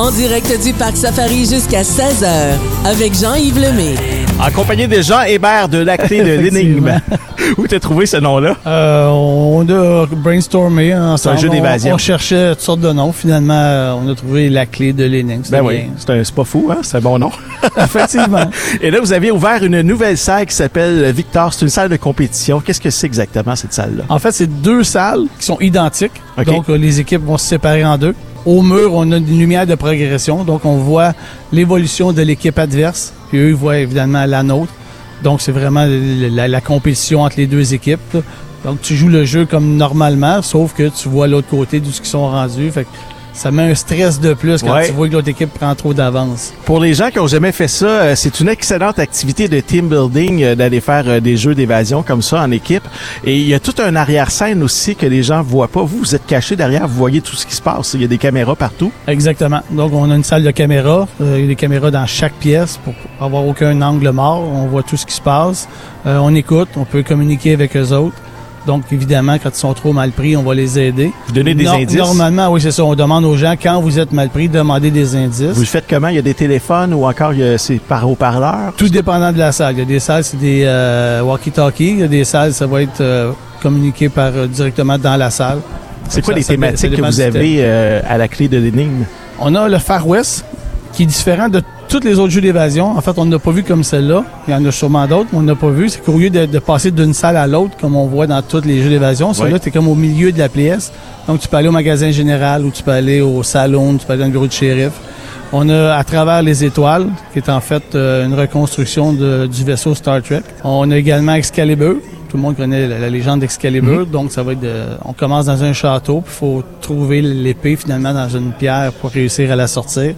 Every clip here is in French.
En direct du Parc Safari jusqu'à 16h avec Jean-Yves Lemay. En compagnie de Jean Hébert de la clé de l'énigme. Où t'as trouvé ce nom-là? Euh, on a brainstormé ensemble. un jeu d'évasion. On, on cherchait toutes sortes de noms. Finalement, euh, on a trouvé la clé de l'énigme. Ben oui, c'est pas fou, hein? C'est un bon nom. Effectivement. Et là, vous avez ouvert une nouvelle salle qui s'appelle Victor. C'est une salle de compétition. Qu'est-ce que c'est exactement, cette salle-là? En fait, c'est deux salles qui sont identiques. Donc, euh, les équipes vont se séparer en deux. Au mur, on a une lumière de progression. Donc, on voit l'évolution de l'équipe adverse. Puis eux, ils voient évidemment la nôtre. Donc, c'est vraiment la, compétition entre les deux équipes. Donc, tu joues le jeu comme normalement, sauf que tu vois l'autre côté d'où ils sont rendus. Ça met un stress de plus quand Ouais. tu vois que l'autre équipe prend trop d'avance. Pour les gens qui ont jamais fait ça, euh, c'est une excellente activité de team building euh, d'aller faire euh, des jeux d'évasion comme ça en équipe. Et il y a tout un arrière-scène aussi que les gens voient pas. Vous, vous êtes caché derrière, vous voyez tout ce qui se passe. Il y a des caméras partout. Exactement. Donc, on a une salle de caméra. Euh, il y a des caméras dans chaque pièce pour avoir aucun angle mort. On voit tout ce qui se passe. On écoute, on peut communiquer avec eux autres. Donc, évidemment, quand ils sont trop mal pris, on va les aider. Vous donnez des indices? Normalement, oui, c'est ça. On demande aux gens, quand vous êtes mal pris, demandez des indices. Vous le faites comment? Il y a des téléphones ou encore c'est par haut-parleur? Tout dépendant de la salle. Il y a des salles, c'est des euh, walkie-talkies. Il y a des salles, ça va être euh, communiqué par euh, directement dans la salle. C'est quoi Ça- les thématiques ça que vous avez à la clé de l'énigme? On a le Far West, qui est différent de tous les autres jeux d'évasion. En fait, on n'a pas vu comme celle-là. Il y en a sûrement d'autres, mais on n'a pas vu. C'est lieu de, de passer d'une salle à l'autre, comme on voit dans tous les jeux d'évasion, celui-là, Oui. tu es comme au milieu de la pièce. Donc, tu peux aller au magasin général ou tu peux aller au salon, tu peux aller dans le bureau de shérif. On a à travers les étoiles, qui est en fait euh, une reconstruction de- du vaisseau Star Trek. On a également Excalibur. Tout le monde connaît la, la légende d'Excalibur. Donc, ça va être de, on commence dans un château, puis il faut trouver l'épée finalement dans une pierre pour réussir à la sortir.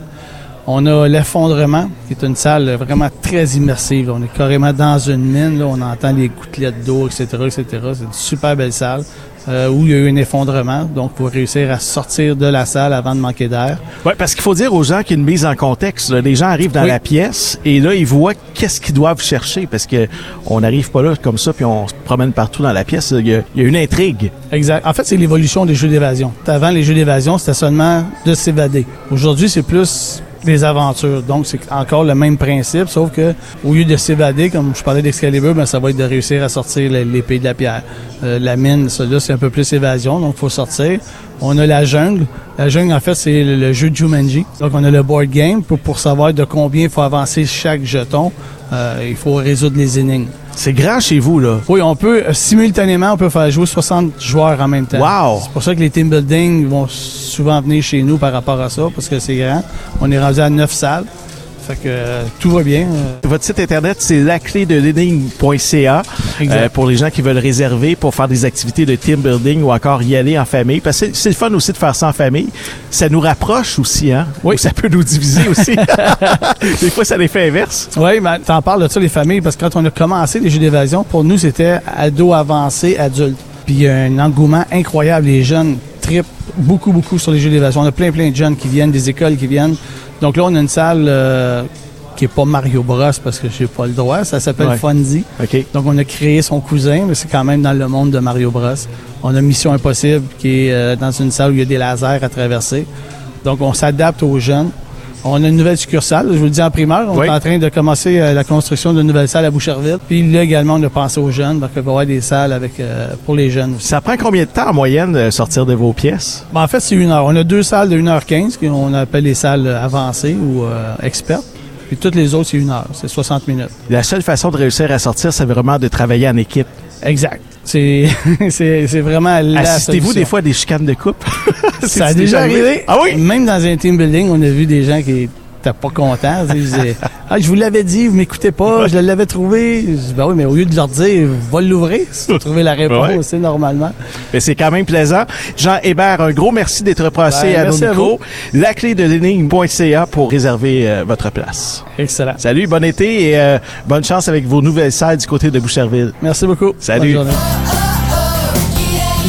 On a l'effondrement, qui est une salle vraiment très immersive. On est carrément dans une mine, là, on entend les gouttelettes d'eau, etc., etc. C'est une super belle salle euh, où il y a eu un effondrement, donc pour réussir à sortir de la salle avant de manquer d'air. Ouais, parce qu'il faut dire aux gens qu'il y a une mise en contexte. là. Les gens arrivent dans Oui. la pièce et là, ils voient qu'est-ce qu'ils doivent chercher parce que on n'arrive pas là comme ça puis on se promène partout dans la pièce. Il y a, il y a une intrigue. Exact. En fait, c'est l'évolution des jeux d'évasion. Avant, les jeux d'évasion, c'était seulement de s'évader. Aujourd'hui, c'est plus des aventures. Donc, c'est encore le même principe, sauf que au lieu de s'évader, comme je parlais d'Excalibur, ben, ça va être de réussir à sortir l'épée de la pierre. Euh, la mine, là, c'est un peu plus évasion, donc faut sortir. On a la jungle. La jungle, en fait, c'est le, jeu de Jumanji. Donc, on a le board game pour, pour savoir de combien il faut avancer chaque jeton. Euh, il faut résoudre les énigmes. C'est grand chez vous là. Oui, on peut euh, simultanément, on peut faire jouer 60 joueurs en même temps. Wow! C'est pour ça que les team building vont souvent venir chez nous par rapport à ça, parce que c'est grand. On est rendu à 9 salles. Fait que euh, tout va bien. euh, Votre site internet, c'est laclé de l'énigme.ca Exact. euh, pour les gens qui veulent réserver pour faire des activités de team building ou encore y aller en famille. Parce que c'est- le fun aussi de faire ça en famille. Ça nous rapproche aussi, hein? Oui. Ou ça peut nous diviser aussi. des fois, ça l'effet inverse. Oui, mais t'en parles de ça, les familles, parce que quand on a commencé les jeux d'évasion, pour nous, c'était ado avancé, adulte. Puis il y a un engouement incroyable. Les jeunes tripent beaucoup, beaucoup sur les jeux d'évasion. On a plein, plein de jeunes qui viennent, des écoles qui viennent. Donc là, on a une salle euh, qui est pas Mario Bros, parce que j'ai pas le droit. Ça s'appelle Ouais. Fonzie. OK. Donc, on a créé son cousin, mais c'est quand même dans le monde de Mario Bros. On a Mission Impossible, qui est euh, dans une salle où il y a des lasers à traverser. Donc, on s'adapte aux jeunes. On a une nouvelle succursale, je vous le dis en primeur. On Oui. est en train de commencer euh, la construction d'une nouvelle salle à Boucherville. Puis là également, on a pensé aux jeunes. Donc, il va y avoir des salles avec euh, pour les jeunes aussi. Ça prend combien de temps en moyenne de sortir de vos pièces? Ben, en fait, c'est une heure. On a deux salles de 1h15, qu'on appelle les salles avancées ou euh, expertes. Puis toutes les autres, c'est une heure. C'est 60 minutes. La seule façon de réussir à sortir, c'est vraiment de travailler en équipe. Exact. C'est c'est c'est vraiment la Assistez-vous des fois à des chicanes de couple? Ça a déjà arrivé. Ah oui? Même dans un team building, on a vu des gens qui étaient pas. Ils disaient, ah, je vous l'avais dit, vous m'écoutez pas, je l'avais trouvé. Je dis, ben oui, mais au lieu de leur dire, va l'ouvrir, si tu trouver la réponse, Ouais. c'est normalement. Mais c'est quand même plaisant. Jean Hébert, un gros merci d'être passé Ben, à nos micros. La clé de l'énigme.ca pour réserver euh, votre place. Excellent. Salut, bon été et euh, bonne chance avec vos nouvelles salles du côté de Boucherville. Merci beaucoup. Salut. Bonne journée.